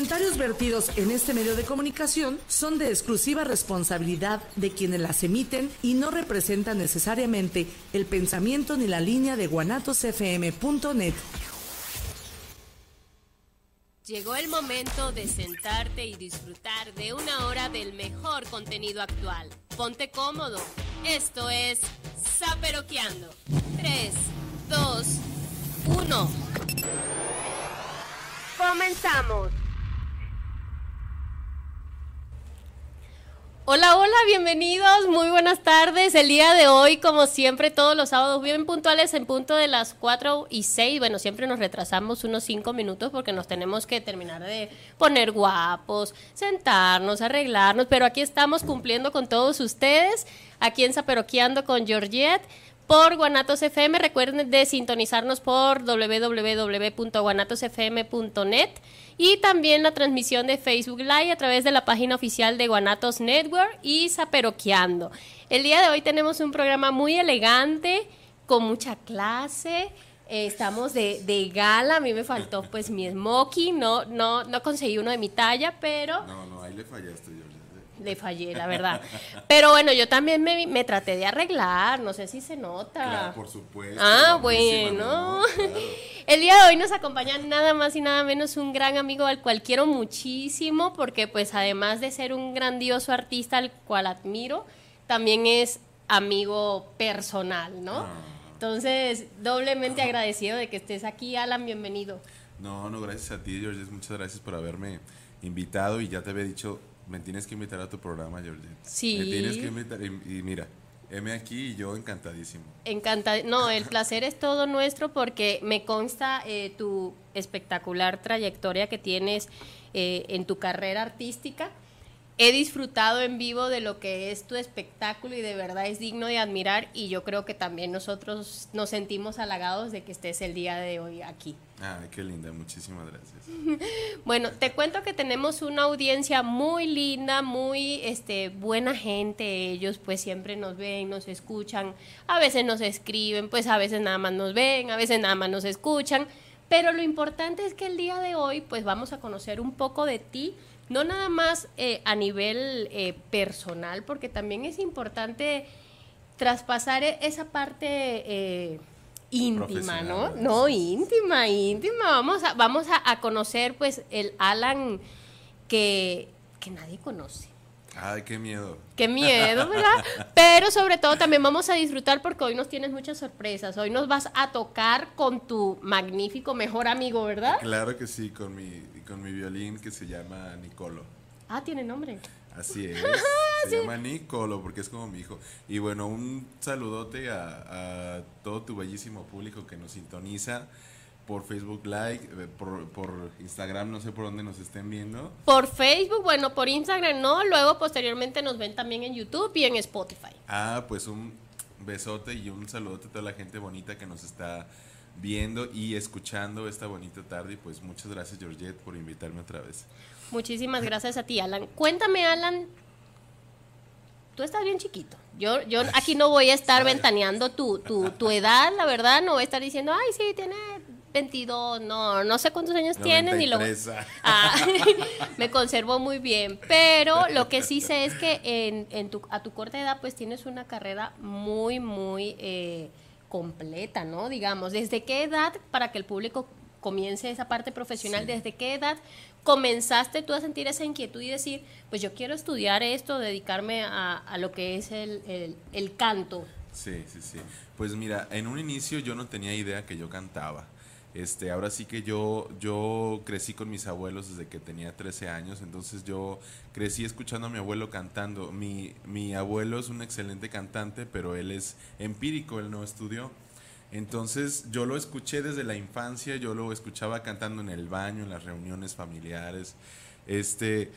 comentarios vertidos en este medio de comunicación son de exclusiva responsabilidad de quienes las emiten y no representan necesariamente el pensamiento ni la línea de guanatosfm.net. Llegó el momento de sentarte y disfrutar de una hora del mejor contenido actual. Ponte cómodo. Esto es Saperoqueando. 3, 2, 1. Comenzamos. Hola, hola, bienvenidos, muy buenas tardes. El día de hoy, como siempre, todos los sábados bien puntuales en punto de las 4 y 6. Bueno, siempre nos retrasamos unos 5 minutos porque nos tenemos que terminar de poner guapos, sentarnos, arreglarnos, pero aquí estamos cumpliendo con todos ustedes, aquí en Zaperoqueando con Georgette por Guanatos FM. Recuerden de sintonizarnos por www.guanatosfm.net y también la transmisión de Facebook Live a través de la página oficial de Guanatos Network y Zaperoqueando. El día de hoy tenemos un programa muy elegante, con mucha clase. Eh, estamos de, de, gala, a mí me faltó pues mi smoking, no, no, no conseguí uno de mi talla, pero... No, no, ahí le fallaste yo le fallé, la verdad. Pero bueno, yo también me, traté de arreglar, no sé si se nota. Claro, por supuesto. Ah, bueno. El día de hoy nos acompaña nada más y nada menos un gran amigo al cual quiero muchísimo, porque pues además de ser un grandioso artista al cual admiro, también es amigo personal, ¿no? Ah. Entonces, doblemente agradecido de que estés aquí, Alan, bienvenido. No, no, gracias a ti, George, muchas gracias por haberme invitado y ya te había dicho me tienes que invitar a tu programa, Georgie. Sí. Me tienes que invitar. Y, mira, M aquí y yo encantadísimo. Encantad no, el placer es todo nuestro porque me consta eh, tu espectacular trayectoria que tienes eh, en tu carrera artística he disfrutado en vivo de lo que es tu espectáculo y de verdad es digno de admirar y yo creo que también nosotros nos sentimos halagados de que estés el día de hoy aquí. Ay, qué linda, muchísimas gracias. bueno, te cuento que tenemos una audiencia muy linda, muy este buena gente, ellos pues siempre nos ven, nos escuchan, a veces nos escriben, pues a veces nada más nos ven, a veces nada más nos escuchan, pero lo importante es que el día de hoy pues vamos a conocer un poco de ti no nada más eh, a nivel eh, personal, porque también es importante traspasar e-, esa parte eh, íntima, ¿no? No, íntima, íntima. Vamos a, vamos a, conocer pues el Alan que, que nadie conoce. Ay, qué miedo. Qué miedo, ¿verdad? Pero sobre todo también vamos a disfrutar porque hoy nos tienes muchas sorpresas. Hoy nos vas a tocar con tu magnífico mejor amigo, ¿verdad? Claro que sí, con mi con mi violín que se llama Nicolo. Ah, tiene nombre. Así es. se llama Nicolo porque es como mi hijo. Y bueno, un saludote a, todo tu bellísimo público que nos sintoniza por Facebook Live, eh, por, por, Instagram, no sé por dónde nos estén viendo. Por Facebook, bueno, por Instagram no, luego posteriormente nos ven también en YouTube y en Spotify. Ah, pues un besote y un saludote a toda la gente bonita que nos está viendo y escuchando esta bonita tarde. Y pues muchas gracias, Georgette, por invitarme otra vez. Muchísimas gracias a ti, Alan. Cuéntame, Alan, tú estás bien chiquito. Yo, yo aquí no voy a estar ventaneando tu, tu, tu, edad, la verdad, no voy a estar diciendo, ay, sí, tiene 22, no, no sé cuántos años tienes ni lo... Ah, me conservo muy bien, pero lo que sí sé es que en, en tu, a tu corta edad pues tienes una carrera muy, muy... Eh, completa, ¿no? Digamos, ¿desde qué edad, para que el público comience esa parte profesional, desde qué edad comenzaste tú a sentir esa inquietud y decir, pues yo quiero estudiar esto, dedicarme a, lo que es el, el canto? Sí, sí, sí. Pues mira, en un inicio yo no tenía idea que yo cantaba. Este, ahora sí que yo, yo crecí con mis abuelos desde que tenía 13 años, entonces yo crecí escuchando a mi abuelo cantando. Mi, mi abuelo es un excelente cantante, pero él es empírico, él no estudió. Entonces yo lo escuché desde la infancia, yo lo escuchaba cantando en el baño, en las reuniones familiares. Este,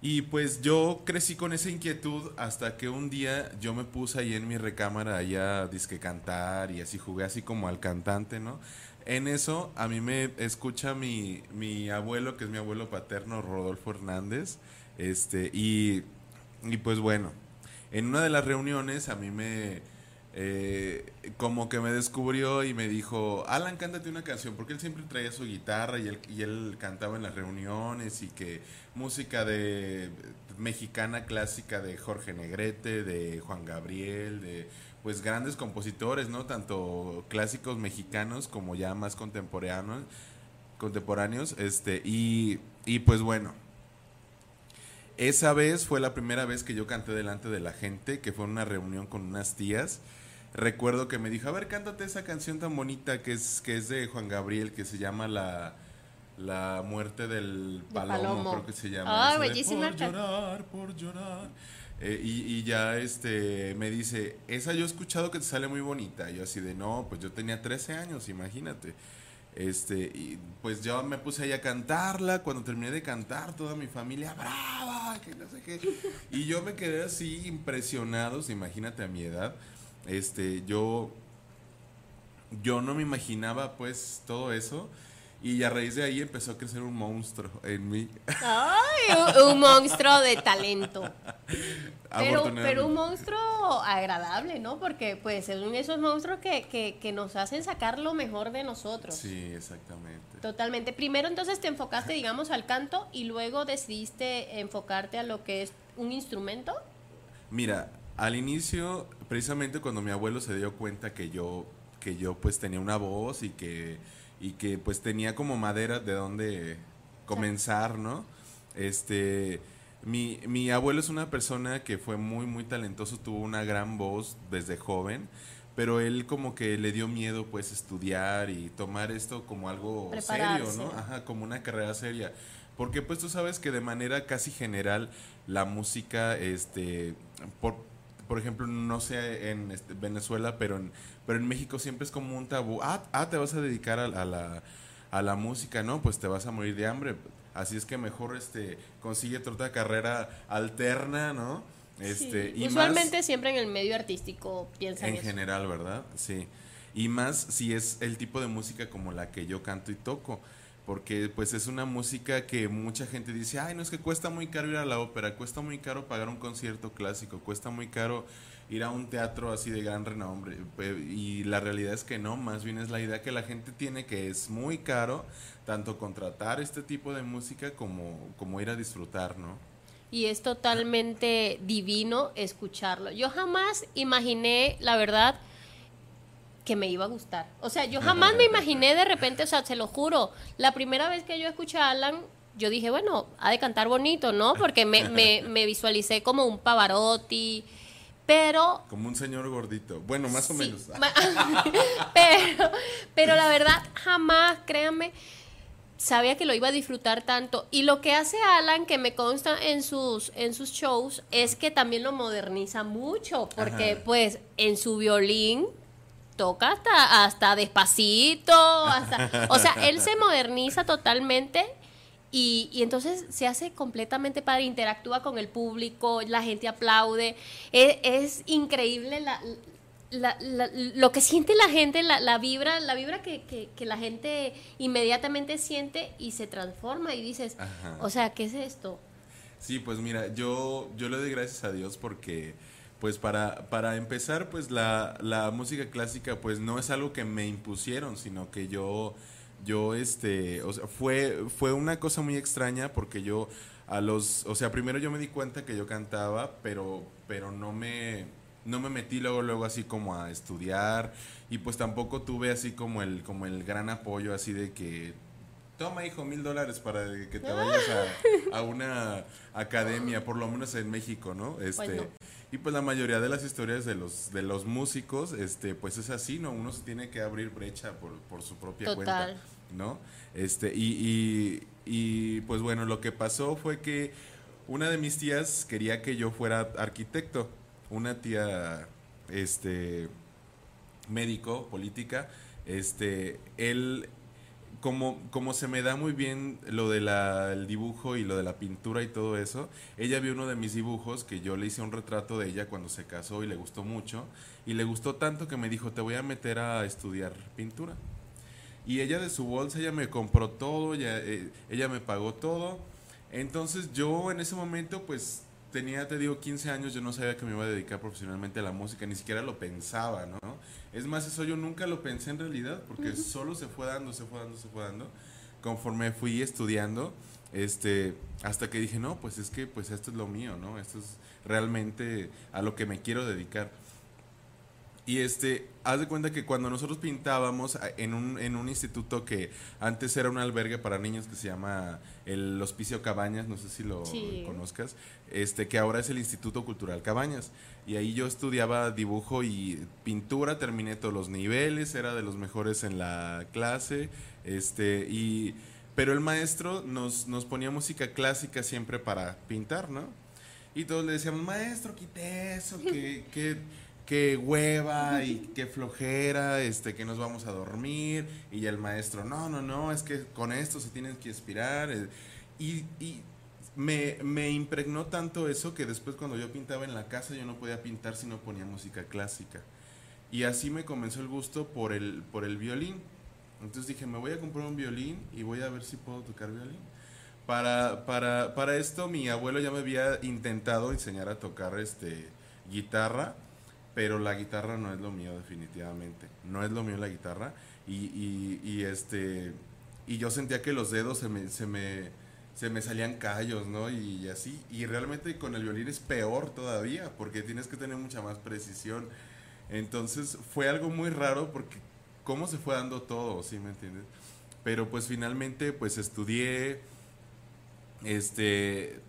y pues yo crecí con esa inquietud hasta que un día yo me puse ahí en mi recámara allá disque cantar y así jugué así como al cantante, ¿no? En eso a mí me escucha mi, mi abuelo, que es mi abuelo paterno, Rodolfo Hernández, este, y, y pues bueno, en una de las reuniones a mí me, eh, como que me descubrió y me dijo, Alan, cántate una canción, porque él siempre traía su guitarra y él, y él cantaba en las reuniones y que música de mexicana clásica de Jorge Negrete, de Juan Gabriel, de pues grandes compositores, ¿no? Tanto clásicos mexicanos como ya más contemporáneos, contemporáneos, este, y, y pues bueno, esa vez fue la primera vez que yo canté delante de la gente, que fue una reunión con unas tías. Recuerdo que me dijo, a ver, cántate esa canción tan bonita que es, que es de Juan Gabriel, que se llama La, la muerte del palomo, palomo. creo que se llama. De, bellísima Por llorar, por llorar. Eh, y, y ya este me dice, esa yo he escuchado que te sale muy bonita. Y yo así de, no, pues yo tenía 13 años, imagínate. Este, y pues yo me puse ahí a cantarla. Cuando terminé de cantar, toda mi familia, brava, que no sé qué. Y yo me quedé así impresionado, imagínate a mi edad. Este, yo, yo no me imaginaba pues todo eso. Y a raíz de ahí empezó a crecer un monstruo en mí. Ay, un, un monstruo de talento. Pero, pero un monstruo agradable, ¿no? Porque pues son esos monstruos que, que, que nos hacen sacar lo mejor de nosotros. Sí, exactamente. Totalmente. Primero entonces te enfocaste, digamos, al canto y luego decidiste enfocarte a lo que es un instrumento. Mira, al inicio, precisamente cuando mi abuelo se dio cuenta que yo, que yo pues tenía una voz y que, y que pues tenía como madera de donde comenzar, ¿no? Este, mi, mi abuelo es una persona que fue muy, muy talentoso, tuvo una gran voz desde joven, pero él como que le dio miedo pues estudiar y tomar esto como algo serio. ¿no? Ajá, como una carrera seria. Porque pues tú sabes que de manera casi general la música, este, por, por ejemplo, no sé en este, Venezuela, pero en, pero en México siempre es como un tabú. Ah, ah, te vas a dedicar a, a la, a la música, ¿no? Pues te vas a morir de hambre. Así es que mejor este, consigue otra carrera alterna, ¿no? Este, y más- Usualmente siempre en el medio artístico piensan en eso. general, ¿verdad? Sí. Y más si es el tipo de música como la que yo canto y toco. Porque pues es una música que mucha gente dice, ay, no es que cuesta muy caro ir a la ópera, cuesta muy caro pagar un concierto clásico, cuesta muy caro ir a un teatro así de gran renombre. Y la realidad es que no, más bien es la idea que la gente tiene que es muy caro tanto contratar este tipo de música como, como ir a disfrutar, ¿no? Y es totalmente divino escucharlo. Yo jamás imaginé, la verdad, que me iba a gustar. O sea, yo jamás me imaginé de repente, o sea, se lo juro, la primera vez que yo escuché a Alan, yo dije, bueno, ha de cantar bonito, ¿no? Porque me, me, me visualicé como un Pavarotti, pero Como un señor gordito. Bueno, más o menos. pero, pero la verdad, jamás, créanme, sabía que lo iba a disfrutar tanto. Y lo que hace Alan, que me consta en sus, en sus shows, es que también lo moderniza mucho. Porque, Ajá. pues, en su violín toca hasta, hasta despacito. Hasta, o sea, él se moderniza totalmente. Y, y entonces se hace completamente padre, interactúa con el público, la gente aplaude. Es, es increíble la, la- la- lo que siente la gente, la, la vibra, la vibra que, que- que la gente inmediatamente siente y se transforma y dices, Ajá. o sea, ¿qué es esto? Sí, pues mira, yo, yo le doy gracias a Dios porque, pues para, para empezar, pues la, la música clásica, pues no es algo que me impusieron, sino que yo, yo, este, o sea, fue, fue una cosa muy extraña porque yo a los, o sea, primero yo me di cuenta que yo cantaba, pero, pero no me, no me metí luego, luego así como a estudiar y pues tampoco tuve así como el, como el gran apoyo así de que Toma, hijo, mil dólares para que te vayas a, a una academia, por lo menos en México, ¿no? Este, no. Y pues la mayoría de las historias de los, de los músicos, este, pues es así, ¿no? Uno se tiene que abrir brecha por, por su propia Total. cuenta, ¿no? Este, y, y, y, pues bueno, lo que pasó fue que una de mis tías quería que yo fuera arquitecto. Una tía, este, médico, política, este, él, como, como se me da muy bien lo del dibujo y lo de la pintura y todo eso, ella vio uno de mis dibujos que yo le hice un retrato de ella cuando se casó y le gustó mucho, y le gustó tanto que me dijo, te voy a meter a estudiar pintura. Y ella de su bolsa, ella me compró todo, eh, ella me pagó todo. Entonces yo en ese momento pues tenía, te digo, 15 años, yo no sabía que me iba a dedicar profesionalmente a la música, ni siquiera lo pensaba, ¿no? Es más, eso yo nunca lo pensé en realidad, porque solo se fue dando, se fue dando, se fue dando, conforme fui estudiando, este, hasta que dije, no, pues es que, pues esto es lo mío, ¿no? Esto es realmente a lo que me quiero dedicar. Y este, haz de cuenta que cuando nosotros pintábamos en un, en un instituto que antes era un albergue para niños que se llama el Hospicio Cabañas, no sé si lo conozcas, este, que ahora es el Instituto Cultural Cabañas. Y ahí yo estudiaba dibujo y pintura, terminé todos los niveles, era de los mejores en la clase, este, y, pero el maestro nos, nos ponía música clásica siempre para pintar, ¿no? Y todos le decíamos, maestro, quite eso, que, que qué hueva y qué flojera, este, que nos vamos a dormir. Y el maestro, no, no, no, es que con esto se tienen que inspirar. Eh, y, y me, me, impregnó tanto eso que después cuando yo pintaba en la casa yo no podía pintar si no ponía música clásica. Y así me comenzó el gusto por el, por el violín. Entonces dije, me voy a comprar un violín y voy a ver si puedo tocar violín. Para, para, para esto mi abuelo ya me había intentado enseñar a tocar este, guitarra pero la guitarra no es lo mío definitivamente. No es lo mío la guitarra. Y, y, este y yo sentía que los dedos se me, se me, se me salían callos, ¿no? Y, así. Y realmente con el violín es peor todavía, porque tienes que tener mucha más precisión. Entonces fue algo muy raro porque cómo se fue dando todo, ¿sí me entiendes? Pero pues finalmente pues estudié, este,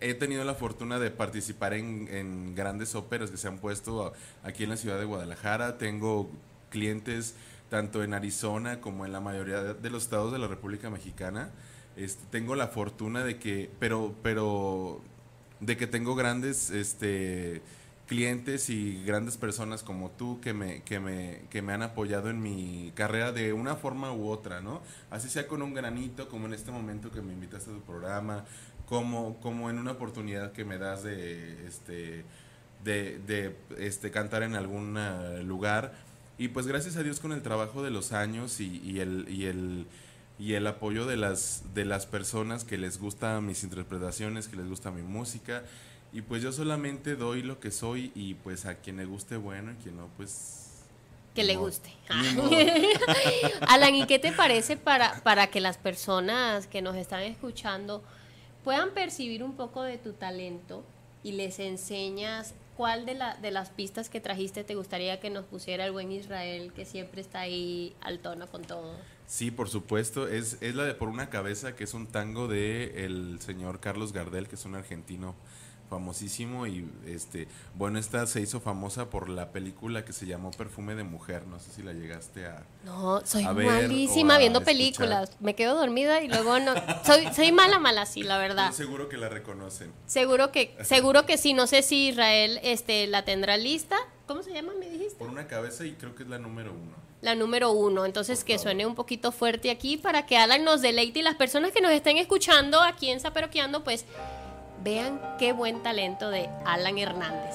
he tenido la fortuna de participar en, grandes óperas que se han puesto aquí en la ciudad de Guadalajara. Tengo clientes tanto en Arizona como en la mayoría de los estados de la República Mexicana. Este, tengo la fortuna de que, pero, pero, de que tengo grandes, este, clientes y grandes personas como tú que me, que me, que me han apoyado en mi carrera de una forma u otra, ¿no? Así sea con un granito, como en este momento que me invitaste a tu programa, como, como en una oportunidad que me das de, este, de, este, cantar en algún ah, lugar. Y pues gracias a Dios con el trabajo de los años y, el, y, el, y el apoyo de las, de las personas que les gustan mis interpretaciones, que les gusta mi música. Y pues yo solamente doy lo que soy y pues a quien le guste bueno y quien no, pues que le guste. Alan, ¿y qué te parece para, para que las personas que nos están escuchando puedan percibir un poco de tu talento y les enseñas cuál de, la, de las pistas que trajiste te gustaría que nos pusiera el buen Israel, que siempre está ahí al tono con todo. Sí, por supuesto, es, es la de Por una cabeza, que es un tango de el señor Carlos Gardel, que es un argentino famosísimo y este bueno esta se hizo famosa por la película que se llamó Perfume de mujer no sé si la llegaste a no soy malísima viendo películas. Me quedo dormida y luego no soy soy mala mala sí la verdad. Seguro que la reconocen. Seguro que seguro que sí no sé si Israel este la tendrá lista. Cómo se llama me dijiste por una cabeza y creo que es la número uno. La número uno. Entonces, que suene un poquito fuerte aquí para que Alan nos deleite y las personas que nos estén escuchando aquí en Zaperoqueando, pues Vean qué buen talento de Alan Hernández.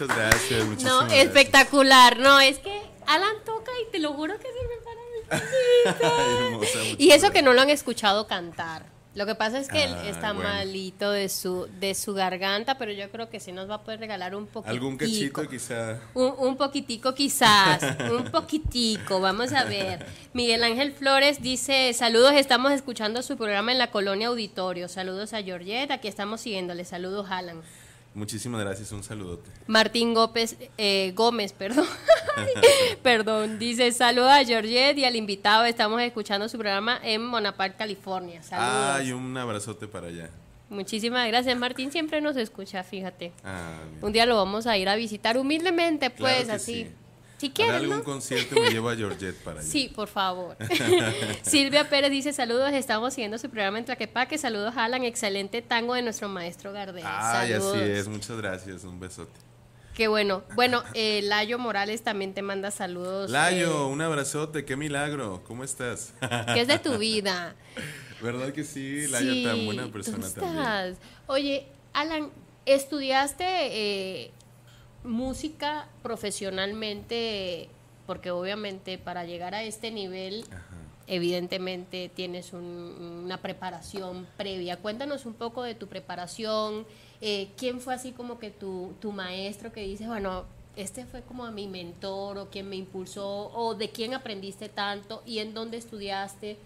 Muchas gracias, No, gracias. espectacular. No, es que Alan toca y te lo juro que sirve para Ay, hermosa, Y eso que no lo han escuchado cantar. Lo que pasa es que él Ah, está bueno. malito de su, de su garganta, pero yo creo que sí nos va a poder regalar un poquitico. Algún cachito quizá. Un, un poquitico quizás, un poquitico, vamos a ver. Miguel Ángel Flores dice, saludos, estamos escuchando su programa en la colonia auditorio. Saludos a Georgette, aquí estamos siguiéndole. Saludos, Alan. Muchísimas gracias, un saludote. Martín Gómez, eh, Gómez, perdón. perdón, dice, saludos a Georgette y al invitado. Estamos escuchando su programa en Monaparte, California. Saludos. Ay, un abrazote para allá. Muchísimas gracias. Martín siempre nos escucha, fíjate. Ah. Un día lo vamos a ir a visitar humildemente, pues, así. sí. Si quieres, algún ¿no? concierto me llevo a Georgette para allá. Sí, por favor. Silvia Pérez dice saludos, estamos siguiendo su programa en Tlaquepaque. Saludos Alan, excelente tango de nuestro maestro Gardel. Ay, saludos. así es, muchas gracias, un besote. Qué bueno. Bueno, eh, Layo Morales también te manda saludos. Layo, eh, un abrazote, qué milagro, ¿cómo estás? que es de tu vida. ¿Verdad que sí? Layo sí, tan buena ¿cómo persona también. estás? Oye, Alan, ¿estudiaste eh, música profesionalmente? Porque obviamente para llegar a este nivel, evidentemente tienes un- una preparación previa. Cuéntanos un poco de tu preparación. eh, ¿Quién fue así como que tu, tu maestro que dices, bueno, este fue como mi mentor o quien me impulsó o de quién aprendiste tanto y en dónde estudiaste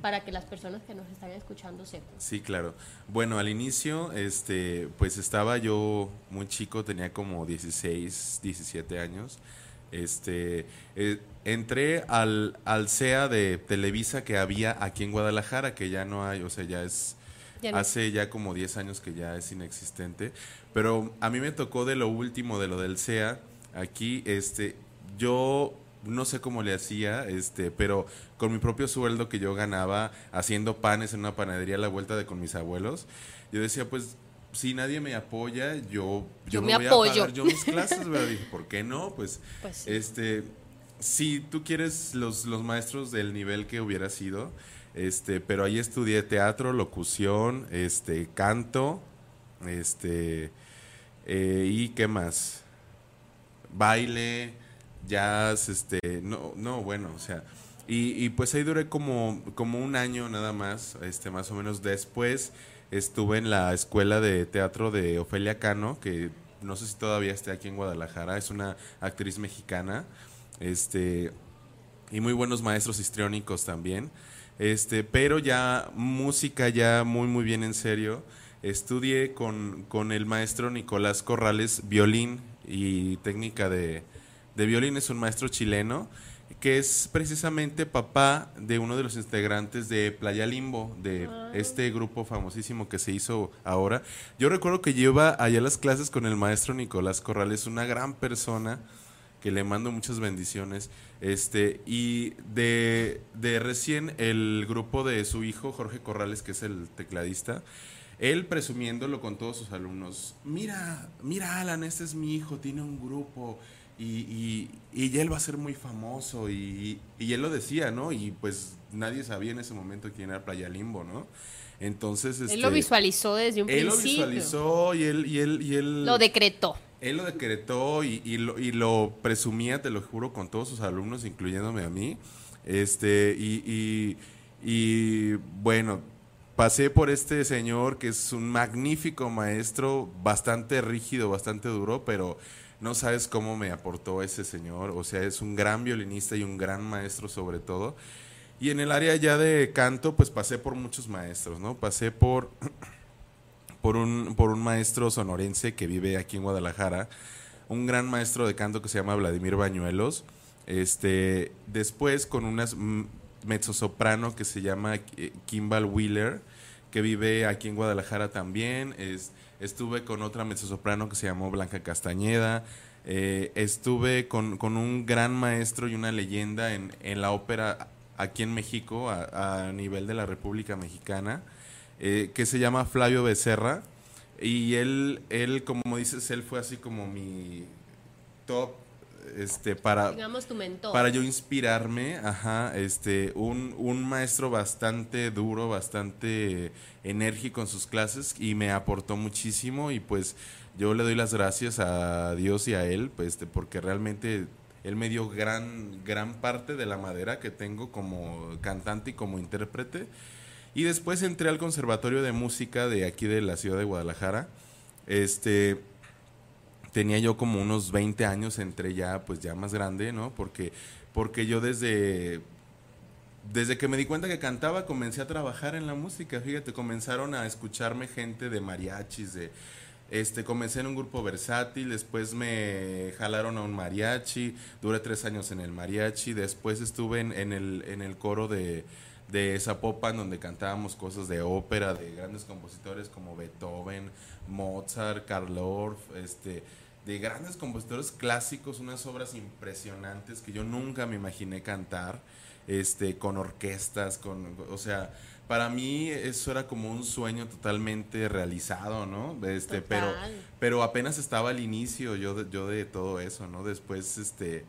para que las personas que nos están escuchando sepan? Sí, claro. Bueno, al inicio, este, pues estaba yo muy chico, tenía como 16, 17 años. Este, eh, entré al, al CEA de Televisa que había aquí en Guadalajara, que ya no hay, o sea, ya es, Ya no- hace ya como 10 años que ya es inexistente. Pero a mí me tocó de lo último, de lo del CEA, aquí, este, yo no sé cómo le hacía, este, pero con mi propio sueldo que yo ganaba haciendo panes en una panadería a la vuelta de con mis abuelos, yo decía, pues, si nadie me apoya, yo, Yo yo, me voy apoyo. a pagar yo mis clases, ¿verdad? Dije, ¿por qué no? Pues, Pues sí. este, si tú quieres los, los maestros del nivel que hubiera sido, este, pero ahí estudié teatro, locución, este, canto, este, eh, y qué más, baile, jazz, este, no, no, bueno, o sea, y, y pues ahí duré como, como un año nada más, este, más o menos después estuve en la escuela de teatro de Ofelia Cano, que no sé si todavía esté aquí en Guadalajara, es una actriz mexicana, este, y muy buenos maestros histriónicos también. Este, pero ya música ya muy muy bien en serio. Estudié con, con el maestro Nicolás Corrales violín y técnica de, de violín. Es un maestro chileno que es precisamente papá de uno de los integrantes de Playa Limbo, de este grupo famosísimo que se hizo ahora. Yo recuerdo que lleva allá las clases con el maestro Nicolás Corrales, una gran persona que le mando muchas bendiciones. Este, y de, de recién el grupo de su hijo, Jorge Corrales, que es el tecladista, él presumiéndolo con todos sus alumnos. Mira, mira, Alan, este es mi hijo, tiene un grupo. Y, y, y él va a ser muy famoso. Y, y él lo decía, ¿no? Y pues nadie sabía en ese momento quién era Playa Limbo, ¿no? Entonces, Él este, lo visualizó desde un él lo principio. visualizó y él, y él, y él Lo decretó. él lo decretó y, y lo, y lo presumía, te lo juro, con todos sus alumnos, incluyéndome a mí. Este, y, y- y, bueno, pasé por este señor que es un magnífico maestro, bastante rígido, bastante duro, pero no sabes cómo me aportó ese señor. O sea, es un gran violinista y un gran maestro sobre todo. Y en el área ya de canto, pues pasé por muchos maestros, ¿no? Pasé por por un, por un maestro sonorense que vive aquí en Guadalajara, un gran maestro de canto que se llama Vladimir Bañuelos. Este, después con una mezzosoprano que se llama eh, Kimball Wheeler, que vive aquí en Guadalajara también. Es, estuve con otra mezzosoprano que se llamó Blanca Castañeda. Eh, estuve con, con un gran maestro y una leyenda en, en la ópera aquí en México, a, a nivel de la República Mexicana eh, que se llama Flavio Becerra. Y él, él, como dices, él fue así como mi top este, para... Digamos tu mentor. Para yo inspirarme, ajá, este, un, un maestro bastante duro, bastante enérgico en sus clases y me aportó muchísimo y pues yo le doy las gracias a Dios y a él, pues, este, porque realmente él me dio gran, gran parte de la madera que tengo como cantante y como intérprete. Y después entré al Conservatorio de Música de aquí de la ciudad de Guadalajara. Este, tenía yo como unos 20 años, entré ya pues ya más grande, ¿no? Porque, porque yo desde, desde que me di cuenta que cantaba comencé a trabajar en la música, fíjate, comenzaron a escucharme gente de mariachis, de... Este, comencé en un grupo versátil, después me jalaron a un mariachi, duré tres años en el mariachi, después estuve en, en el, en el coro de, de Zapopan, donde cantábamos cosas de ópera, de grandes compositores como Beethoven, Mozart, Karl Orff, este, de grandes compositores clásicos, unas obras impresionantes que yo nunca me imaginé cantar, este, con orquestas, con, o sea, para mí eso era como un sueño totalmente realizado, ¿no? Este, pero, pero apenas estaba al inicio yo de, yo de todo eso, ¿no? Después, este,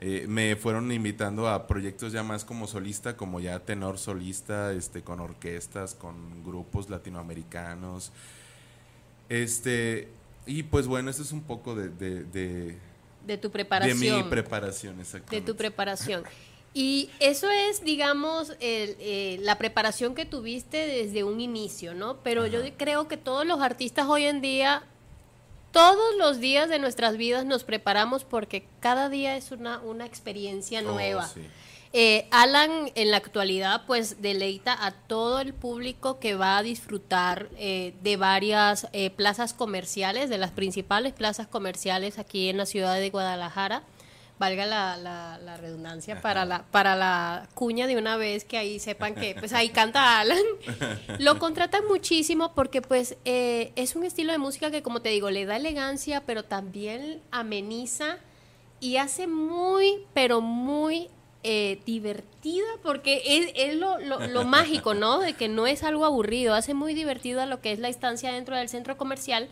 eh, me fueron invitando a proyectos ya más como solista, como ya tenor solista, este, con orquestas, con grupos latinoamericanos. Este, y pues bueno, eso es un poco de... De, tu preparación. De mi preparación, exactamente. De tu preparación. Y eso es, digamos, eh, la preparación que tuviste desde un inicio, ¿no? Pero yo creo que todos los artistas hoy en día, todos los días de nuestras vidas nos preparamos porque cada día es una, una experiencia oh, nueva. Eh, Alan en la actualidad pues deleita a todo el público que va a disfrutar eh, de varias plazas comerciales, de las principales plazas comerciales aquí en la ciudad de Guadalajara valga la, la, redundancia, para la, para la cuña de una vez que ahí sepan que pues ahí canta Alan. Lo contratan muchísimo porque pues eh, es un estilo de música que como te digo, le da elegancia, pero también ameniza y hace muy, pero muy eh, divertida porque es, es lo, lo, lo, mágico, ¿no? De que no es algo aburrido, hace muy divertida lo que es la estancia dentro del centro comercial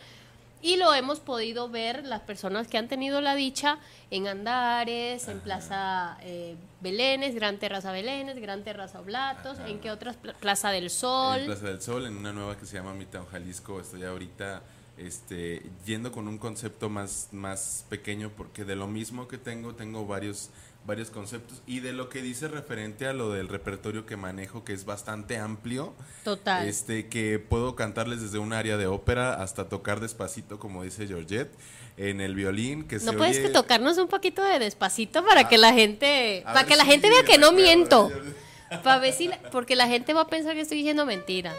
y lo hemos podido ver las personas que han tenido la dicha en Andares, en Plaza eh, Belénes, Gran Terraza Belénes, Gran Terraza Oblatos, ¿en qué otras? Plaza del Sol. En Plaza del Sol, en una nueva que se llama Midtown Jalisco, estoy ahorita este, yendo con un concepto más, más pequeño porque de lo mismo que tengo, tengo varios varios conceptos. Y de lo que dice referente a lo del repertorio que manejo que es bastante amplio total. este que puedo cantarles desde un área de ópera hasta tocar despacito como dice Georgette en el violín que no puedes tocarnos un poquito de despacito para que la gente para que la gente vea que no miento. para ver. Si porque la gente va a pensar que estoy diciendo mentira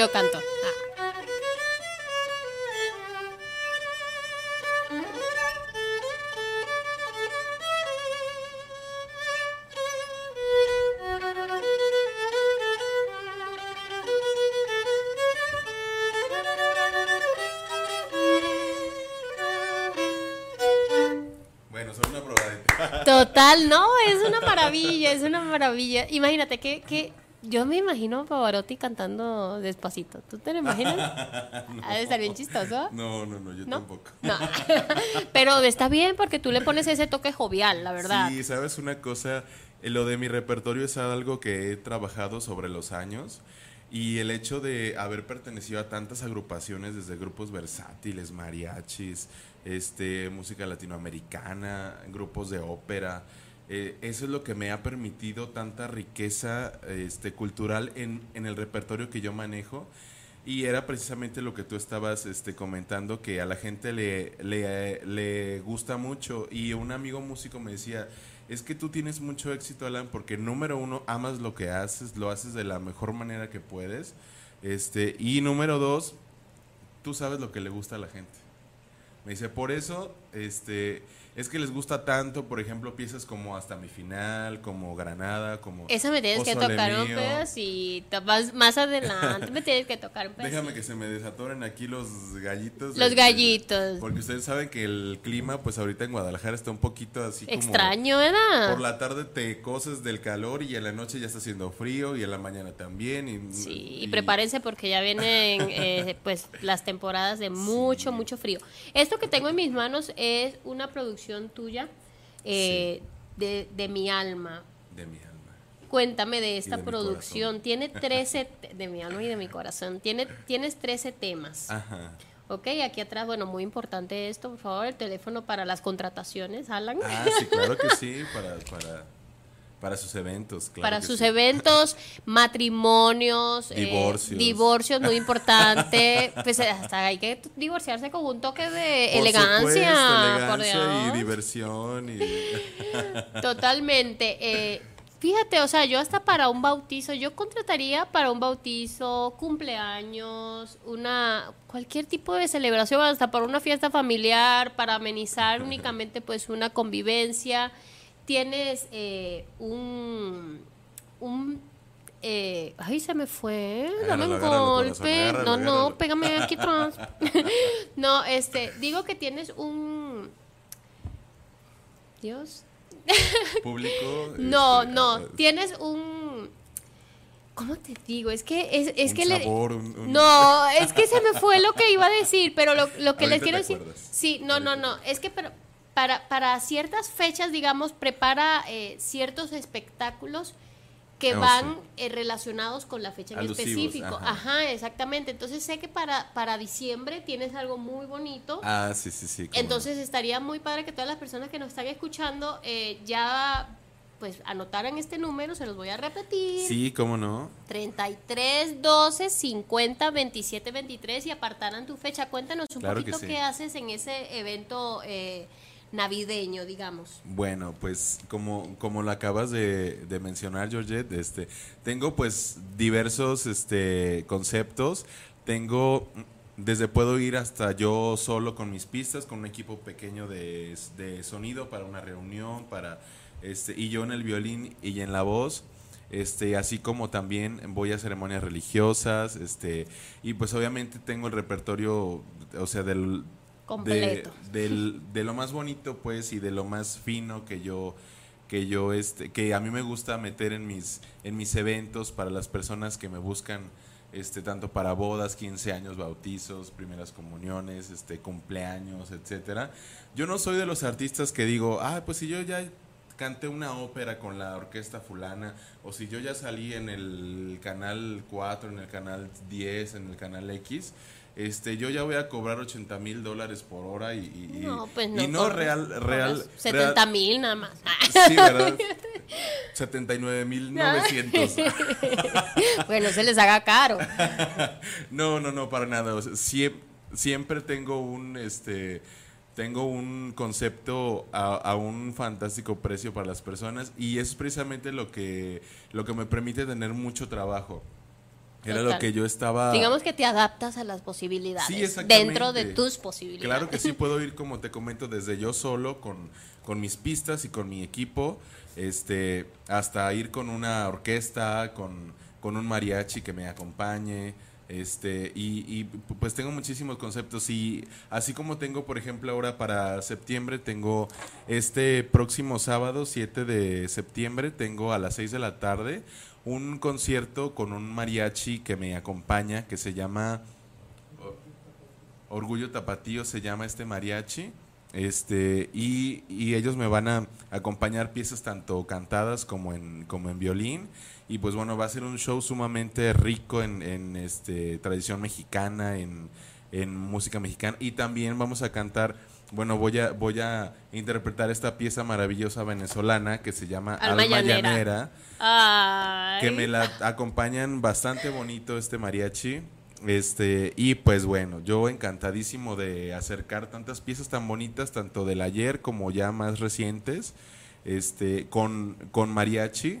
Yo canto. Ah. Bueno, son una probadita. Total, no, es una maravilla, es una maravilla. Imagínate que, que yo me imagino a Pavarotti cantando despacito. ¿Tú te lo imaginas? Ha de estar bien chistoso. No, no, no, yo tampoco. No. Pero está bien porque tú le pones ese toque jovial, la verdad. Sí, sabes una cosa, eh, lo de mi repertorio es algo que he trabajado sobre los años. Y el hecho de haber pertenecido a tantas agrupaciones, desde grupos versátiles, mariachis, este, música latinoamericana, grupos de ópera, eh, eso es lo que me ha permitido tanta riqueza este, cultural en, el repertorio que yo manejo. Y era precisamente lo que tú estabas este, comentando, que a la gente le, gusta mucho. Y un amigo músico me decía, es que tú tienes mucho éxito, Alan, porque número uno, amas lo que haces, lo haces de la mejor manera que puedes. Este, y número dos, tú sabes lo que le gusta a la gente. Me dice, por eso es que les gusta tanto, por ejemplo, piezas como Hasta mi final, como Granada, como... Esa me tienes que tocar un pedacito. Más, más adelante me tienes que tocar un pedacito. Déjame que se me desatoren aquí los gallitos. Los este, gallitos. Porque ustedes saben que el clima, pues ahorita en Guadalajara está un poquito así como... Extraño, ¿verdad? Por la tarde te coces del calor y en la noche ya está haciendo frío y en la mañana también. Y, Sí, y prepárense porque ya vienen eh, pues las temporadas de mucho, mucho frío. Esto que tengo en mis manos es una producción tuya eh, de, de mi alma. De mi alma. Cuéntame de esta de producción. Tiene 13, te- de mi alma y de mi corazón, Tiene, tienes 13 temas. Ajá. Ok, aquí atrás, bueno, muy importante esto, por favor, el teléfono para las contrataciones, Alan. Ah, sí, claro que sí, para, para, para sus eventos. Claro para sus sí. eventos, matrimonios, eh, Divorcios. divorcios, muy importante. Pues hasta hay que divorciarse con un toque de Por elegancia, supuesto, por elegancia y diversión. Y... Totalmente. eh, fíjate, o sea, yo hasta para un bautizo, yo contrataría para un bautizo, cumpleaños, una cualquier tipo de celebración, hasta para una fiesta familiar, para amenizar únicamente pues una convivencia. Tienes eh, un un eh, ay, se me fue. Dame un agárralo, golpe. agárralo, no, no, pégame aquí atrás. no, este, digo que tienes un Dios, Público. no, este, no, ah, tienes un ¿Cómo te digo? Es que es, es un que le un- un- No, es que se me fue lo que iba a decir, pero lo, lo que les quiero decir. Sí, no, no, no, es que pero para para ciertas fechas, digamos, prepara eh, ciertos espectáculos que Oh, van sí. eh, relacionados con la fecha en Alusivos, específico. ajá. Ajá. exactamente. Entonces sé que para, para diciembre tienes algo muy bonito. Ah, sí, sí, sí. no. Entonces estaría muy padre que todas las personas que nos están escuchando eh, ya pues anotaran este número, se los voy a repetir. Sí, cómo no. 33 12 50 27 23 y apartaran tu fecha. Cuéntanos un Claro poquito sí. qué haces en ese evento eh, navideño, digamos. Bueno, pues como, como lo acabas de, mencionar, Georgette, este, tengo pues diversos este, conceptos. Tengo, desde puedo ir hasta yo solo con mis pistas, con un equipo pequeño de, de sonido para una reunión, para este, y yo en el violín y en la voz. Este, así como también voy a ceremonias religiosas, este, y pues obviamente tengo el repertorio, o sea, del, De lo más bonito pues y de lo más fino que yo que yo este que a mí me gusta meter en mis en mis eventos para las personas que me buscan este tanto para bodas 15 años bautizos primeras comuniones este cumpleaños etcétera. Yo no soy de los artistas que digo ah pues si yo ya canté una ópera con la orquesta fulana o si yo ya salí en el canal 4 en el canal 10 en el canal X este, yo ya voy a cobrar 80 mil dólares por hora y, y- No, pues no. y no real, real, cobras 70 real- mil nada más. Sí, ¿verdad? 79 mil 900. bueno, se les haga caro. No, no, no, para nada. O sea, siem- siempre tengo un, este, tengo un concepto a, a un fantástico precio para las personas y es precisamente lo que, lo que me permite tener mucho trabajo. Era lo que yo estaba... Digamos que te adaptas a las posibilidades. Sí, exactamente. dentro de tus posibilidades. Claro que sí puedo ir, como te comento, desde yo solo, con, con mis pistas y con mi equipo, este, hasta ir con una orquesta, con, con un mariachi que me acompañe. Este, y, y, pues tengo muchísimos conceptos y así como tengo, por ejemplo, ahora para septiembre, tengo este próximo sábado, 7 de septiembre, tengo a las 6 de la tarde un concierto con un mariachi que me acompaña, que se llama Orgullo Tapatío se llama este mariachi. Este, y, y ellos me van a acompañar piezas tanto cantadas como en, como en violín. Y pues bueno, va a ser un show sumamente rico en, en, este, tradición mexicana, en, en música mexicana. Y también vamos a cantar, bueno, voy a, voy a interpretar esta pieza maravillosa venezolana que se llama Alma Alma, Llanera. Que me la acompañan bastante bonito este mariachi. Este, y pues bueno, yo encantadísimo de acercar tantas piezas tan bonitas, tanto del ayer como ya más recientes, este, con, con mariachi.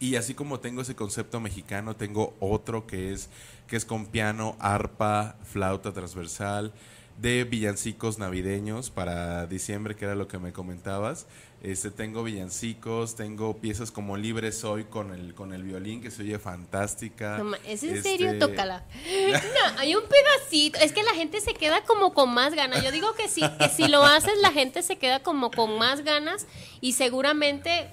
Y así como tengo ese concepto mexicano, tengo otro que es, que es con piano, arpa, flauta transversal, de villancicos navideños para diciembre, que era lo que me comentabas. Este, tengo villancicos, tengo piezas como Libre Soy con el, con el violín, que se oye fantástica. ¿Es en serio? Este, Tócala. No, hay un pedacito. Es que la gente se queda como con más ganas. Yo digo que sí, que si lo haces, la gente se queda como con más ganas y seguramente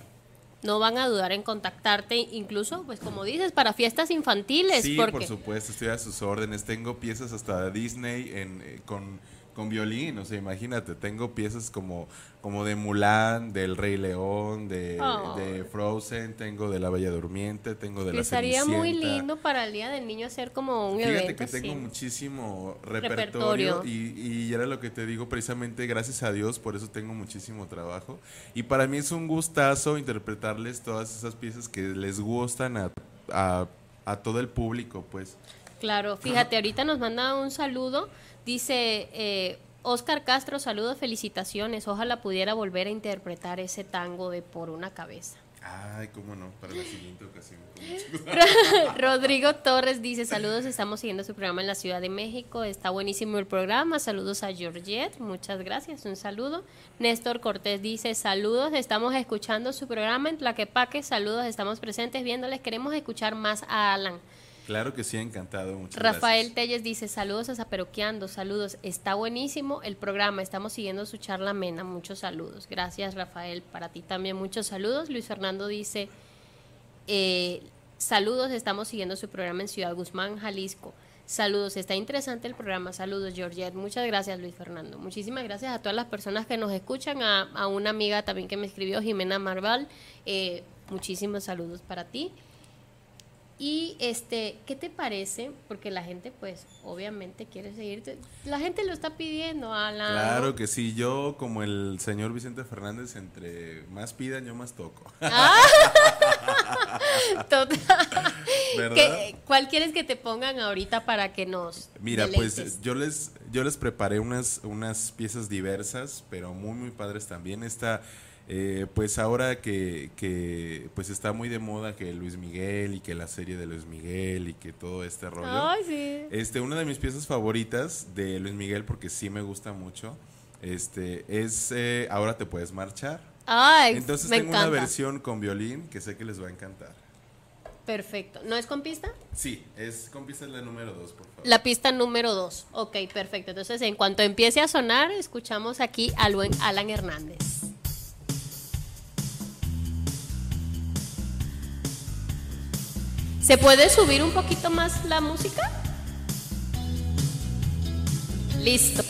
no van a dudar en contactarte, incluso, pues como dices, para fiestas infantiles. Sí, por supuesto, estoy a sus órdenes. Tengo piezas hasta Disney en, eh, con con violín, o sea, imagínate, tengo piezas como, como de Mulan, del Rey León, de, Frozen, tengo de La Bella Durmiente, tengo de la Estaría muy lindo para el Día del Niño hacer como un evento. Fíjate que tengo muchísimo repertorio, Y, y era lo que te digo, precisamente gracias a Dios, por eso tengo muchísimo trabajo. Y para mí es un gustazo interpretarles todas esas piezas que les gustan a, a, a todo el público, pues. Claro, fíjate, ahorita nos manda un saludo Dice eh, Oscar Castro, saludos, felicitaciones. Ojalá pudiera volver a interpretar ese tango de Por una cabeza. Ay, cómo no, para la siguiente ocasión. Rodrigo Torres dice, saludos, estamos siguiendo su programa en la Ciudad de México, está buenísimo el programa, saludos a Georgette, muchas gracias, un saludo. Néstor Cortés dice, saludos, estamos escuchando su programa en Tlaquepaque, saludos, estamos presentes viéndoles, queremos escuchar más a Alan. Claro que sí, encantado. Muchas Rafael Telles dice, saludos a Zaperoqueando, saludos. Está buenísimo el programa, estamos siguiendo su charla amena, muchos saludos. Gracias Rafael, para ti también muchos saludos. Luis Fernando dice, eh, saludos, estamos siguiendo su programa en Ciudad Guzmán, Jalisco. Saludos, está interesante el programa. Saludos, Georgette. Muchas gracias, Luis Fernando. Muchísimas gracias a todas las personas que nos escuchan, a, una amiga también que me escribió, Jimena Marval. Eh, muchísimos saludos para ti. Y este, ¿qué te parece? Porque la gente, pues, obviamente quiere seguirte. La gente lo está pidiendo, Alan. Claro que sí. Yo, como el señor Vicente Fernández, entre más pidan, yo más toco. Ah. ¿Cuál quieres que te pongan ahorita para que nos Mira, pues yo les yo les preparé unas unas piezas diversas, pero muy muy padres también. Esta eh, pues ahora que, que, pues está muy de moda que Luis Miguel y que la serie de Luis Miguel y que todo este rollo. Este, una de mis piezas favoritas de Luis Miguel, porque sí me gusta mucho, este, es eh, Ahora te puedes marchar. Entonces tengo una versión con violín que sé que les va a encantar. Perfecto. ¿No es con pista? Sí, es con pista la número dos, por favor. La pista número dos. Ok, perfecto. Entonces, en cuanto empiece a sonar, escuchamos aquí a Alan Hernández. ¿Se puede subir un poquito más la música? Listo.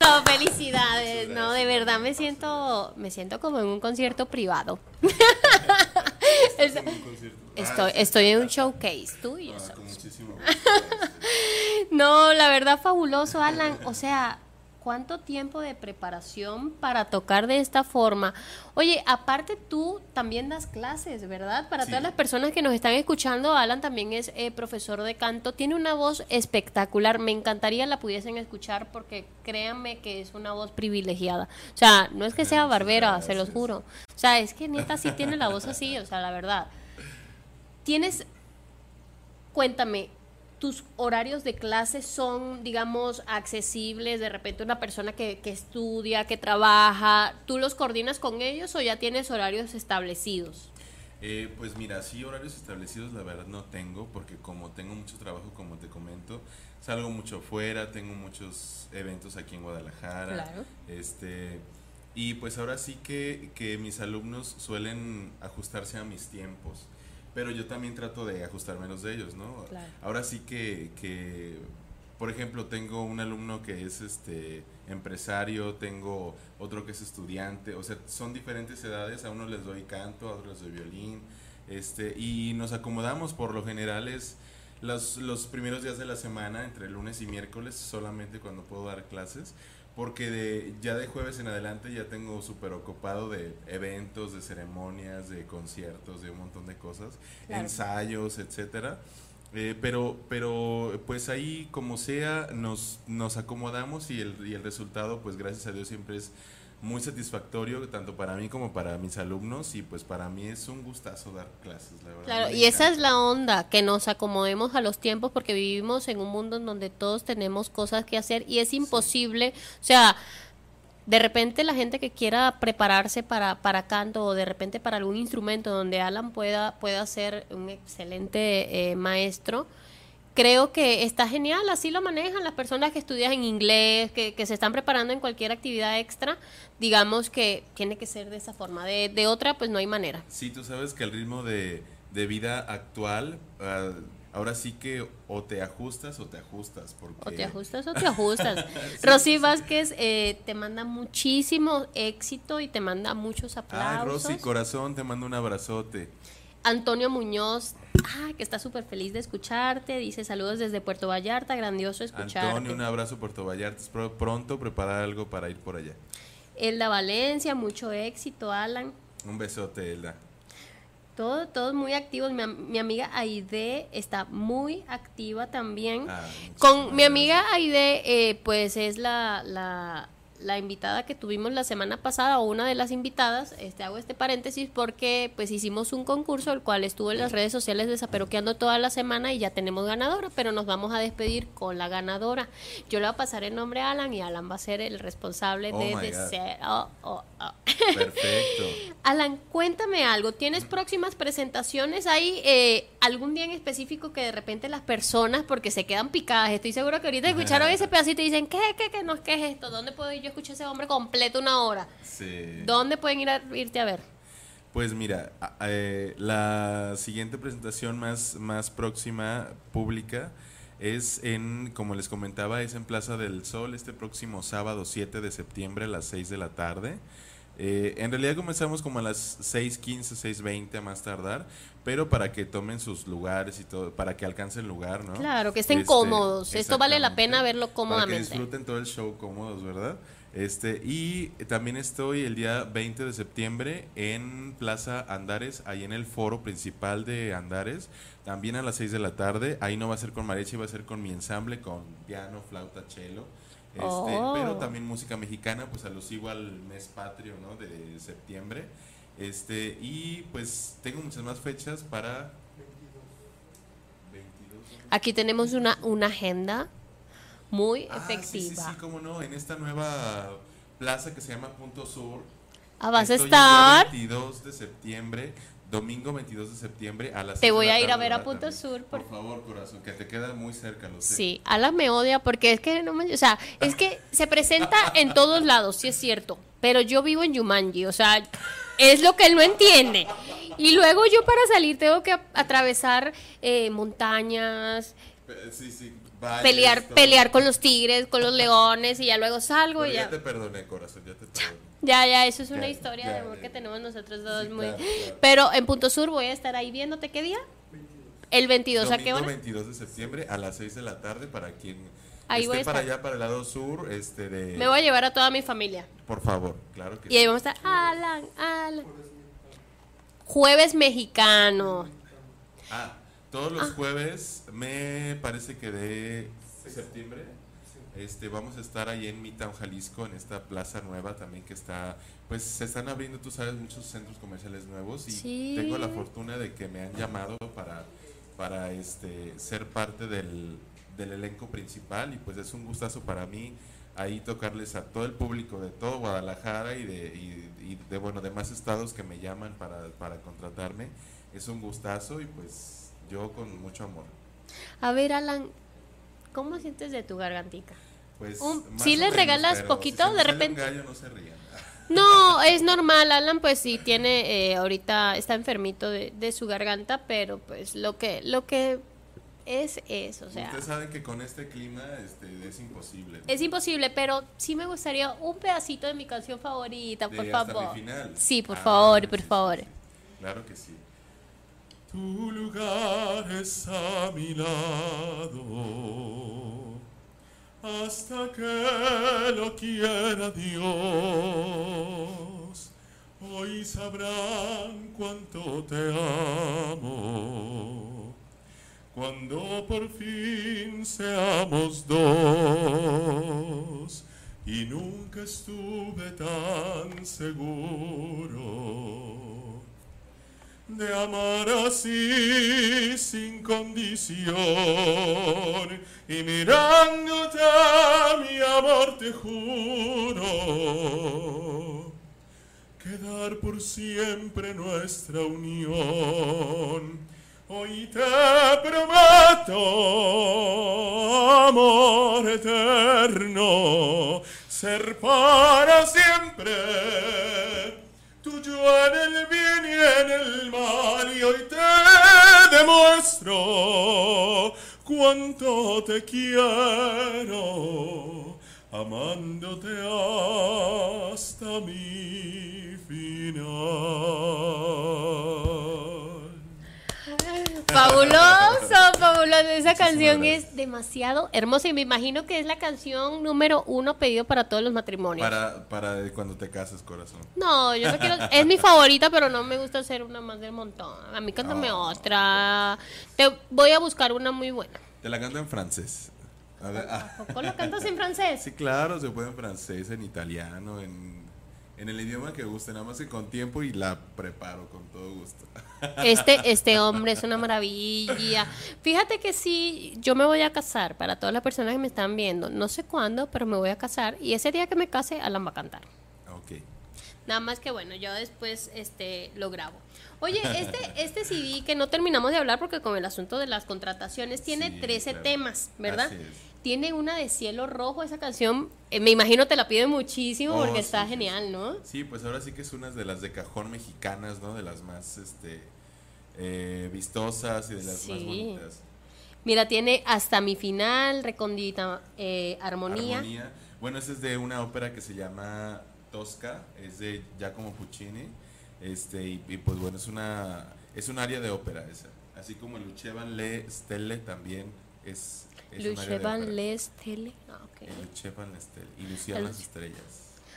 No, felicidades. No, de verdad me siento, me siento como en un concierto privado. Es- estoy, estoy en un showcase, tú y yo. Ah, No, la verdad fabuloso, Alan. O sea, ¿cuánto tiempo de preparación para tocar de esta forma? Oye, aparte tú también das clases, ¿verdad? Para Sí. todas las personas que nos están escuchando, Alan también es eh, profesor de canto. Tiene una voz espectacular. Me encantaría la pudiesen escuchar porque créanme que es una voz privilegiada. O sea, no es que sea barbera, se los juro. O sea, es que neta sí tiene la voz así, o sea, la verdad. Tienes cuéntame, ¿tus horarios de clase son, digamos, accesibles? De repente una persona que, que estudia, que trabaja, ¿tú los coordinas con ellos o ya tienes horarios establecidos? Eh, pues mira, sí, horarios establecidos la verdad no tengo, porque como tengo mucho trabajo, como te comento, salgo mucho fuera, tengo muchos eventos aquí en Guadalajara. Claro. Este, y pues ahora sí que, que mis alumnos suelen ajustarse a mis tiempos, pero yo también trato de ajustarme a los de ellos, ¿no? Claro. Ahora sí que, que, por ejemplo, tengo un alumno que es este empresario, tengo otro que es estudiante, o sea, son diferentes edades, a uno les doy canto, a otros les doy violín, este, y nos acomodamos por lo general es los, los primeros días de la semana, entre lunes y miércoles, solamente cuando puedo dar clases, porque de, ya de jueves en adelante ya tengo súper ocupado de eventos, de ceremonias, de conciertos, de un montón de cosas, Claro. ensayos, etcétera. Eh, pero, pero pues ahí como sea nos, nos acomodamos y el, y el resultado pues gracias a Dios siempre es muy satisfactorio tanto para mí como para mis alumnos y pues para mí es un gustazo dar clases, la verdad. Claro, y esa es la onda, que nos acomodemos a los tiempos porque vivimos en un mundo en donde todos tenemos cosas que hacer y es imposible, o sea, de repente la gente que quiera prepararse para, para canto o de repente para algún instrumento donde Alan pueda, pueda ser un excelente eh, maestro, creo que está genial, así lo manejan las personas que estudian en inglés, que, que se están preparando en cualquier actividad extra, digamos que tiene que ser de esa forma, de, de otra pues no hay manera. Sí, tú sabes que el ritmo de, de vida actual, ah, ahora sí que o te ajustas o te ajustas. Porque, O te ajustas o te ajustas. Rosy Vázquez eh, te manda muchísimo éxito y te manda muchos Ay, aplausos. Rosy, corazón, te mando un abrazote. Antonio Muñoz, ah, que está súper feliz de escucharte. Dice saludos desde Puerto Vallarta, grandioso escucharte. Antonio, un abrazo Puerto Vallarta. Espero pronto preparar algo para ir por allá. Elda Valencia, mucho éxito, Alan. Un besote, Elda. Todo, todos muy activos. Mi, am- mi amiga Aide está muy activa también. Ah, Con mi amiga. Aide, eh, pues es la, la, la invitada que tuvimos la semana pasada, o una de las invitadas, este, hago este paréntesis porque pues hicimos un concurso, el cual estuvo en las redes sociales desaperoqueando toda la semana y ya tenemos ganadora, pero nos vamos a despedir con la ganadora. Yo le voy a pasar el nombre a Alan y Alan va a ser el responsable Oh de decir... oh, oh, oh. Perfecto. Alan, cuéntame algo. ¿Tienes próximas presentaciones? ¿Hay eh, algún día en específico que de repente las personas, porque se quedan picadas, estoy seguro que ahorita escucharon ese pedacito y dicen, ¿qué, qué, qué, no, qué es esto? ¿Dónde puedo ir yo a escuchar a ese hombre completo una hora? Sí. ¿Dónde pueden ir a, irte a ver? Pues mira, eh, la siguiente presentación más, más próxima pública es en, como les comentaba, es en Plaza del Sol este próximo sábado 7 de septiembre a las 6 de la tarde. Eh, en realidad comenzamos como a las 6.15, 6.20 a más tardar, pero para que tomen sus lugares y todo, para que alcancen lugar, ¿no? Claro, que estén Este, cómodos. Esto vale la pena verlo Para que cómodamente. disfruten todo el show cómodos, ¿verdad? Este, y también estoy el día 20 de septiembre en Plaza Andares, ahí en el foro principal de Andares, también a las 6 de la tarde. Ahí no va a ser con mariachi, va a ser con mi ensamble, con piano, flauta, cello. Este, Oh. Pero también música mexicana, pues alusivo al mes patrio, ¿no? De septiembre. Este, y pues tengo muchas más fechas para 22. Aquí tenemos una, una agenda muy Ah, sí, efectiva. Sí, sí, cómo no, en esta nueva plaza que se llama Punto Sur. Ah, vas a Estoy el día estar. 22 de septiembre, domingo 22 de septiembre a las Te voy a ir a ver a También. Sur, Por por- favor, corazón, que te queda muy cerca, lo sé. Sí, Alan me odia porque es que no me, o sea, es que se presenta en todos lados, sí es cierto, pero yo vivo en Yumanji, o sea, es lo que él no entiende. Y luego yo para salir tengo que atravesar eh, montañas. Eh, Sí, sí. Vaya pelear, pelear con los tigres, con los leones y ya luego salgo Pero y ya ya. te perdoné, corazón, ya te perdoné. Ya, ya, eso es una Ya, historia ya, de amor ya. que tenemos nosotros dos Sí, muy. claro, claro. Pero en Punto Sur voy a estar ahí viéndote qué día? El 22, ¿a qué Domingo hora? 22 de septiembre a las 6 de la tarde para quien Ahí voy esté a para allá, para el lado sur, este de... Me voy a llevar a toda mi familia. Por favor, claro que Y ahí sí. vamos a estar, Alan, Alan. Jueves mexicano. Ah, todos los jueves, me parece que de septiembre, este, vamos a estar ahí en Midtown, Jalisco, en esta plaza nueva también que está, pues se están abriendo, tú sabes, muchos centros comerciales nuevos y Sí. tengo la fortuna de que me han llamado para, para este, ser parte del, del elenco principal y pues es un gustazo para mí ahí tocarles a todo el público de todo Guadalajara y de, y, y de bueno, demás estados que me llaman para, para contratarme. Es un gustazo y pues yo con mucho amor. A ver, Alan, ¿cómo sientes de tu gargantica? Pues, Un- más ¿sí o les menos, regalas poquito? si De repente- gallo, no se rían. No, es normal, Alan pues sí tiene, eh, ahorita está enfermito de, de su garganta, pero pues lo que, lo que es, es, o sea, Ustedes saben que con este clima este, es imposible. ¿no? es imposible, pero sí me gustaría un pedacito de mi canción favorita, De por hasta mi favor. final. Sí, por Ah, favor, por sí, favor. sí. Claro que sí. Tu lugar es a mi lado hasta que lo quiera Dios. Hoy sabrán cuánto te amo cuando por fin seamos dos. Y nunca estuve tan seguro de amar así sin condición. Y mirándote, mi amor, te juro quedar por siempre nuestra unión. Hoy te prometo, amor eterno, ser para siempre tuyo en el bien y en el mal. Y hoy te demuestro cuánto te quiero, amándote hasta mi final. Fabuloso, fabuloso. Esa canción es demasiado hermosa y me imagino que es la canción número uno pedido para todos los matrimonios. Para, para cuando te cases, corazón. No, yo no quiero. Es mi favorita, pero no me gusta hacer una más del montón. A mí cántame No. otra. Te voy a buscar una muy buena. Te la canto en francés. A ver, ah. ¿A poco la cantas en francés? Sí, claro, se puede en francés, en italiano, en, en el idioma que guste, nada más que con tiempo y la preparo con todo gusto. Este, este hombre es una maravilla. Fíjate que sí, yo me voy a casar, para todas las personas que me están viendo, no sé cuándo, pero me voy a casar y ese día que me case, Alan va a cantar. Ok. Nada más que bueno, yo después este lo grabo. Oye, este, este CD que no terminamos de hablar porque con el asunto de las contrataciones tiene Sí, 13 claro. temas, ¿verdad? Así es. Tiene una de cielo rojo, esa canción, eh, me imagino te la piden muchísimo Oh, porque sí, está sí, genial. ¿no? Sí, pues ahora sí que es una de las de cajón mexicanas, ¿no? De las más este, eh, vistosas y de las más bonitas. Mira, tiene hasta mi final, recondita eh, armonía. Armonía. Bueno, esa es de una ópera que se llama Tosca, es de Giacomo Puccini. Este, y, y, pues bueno, es una es un área de ópera esa. Así como Luchevan Le Stelle también es, es Luchevan ópera. Les Tele. Ah, Luchevan Stelle y Lucía El- las estrellas.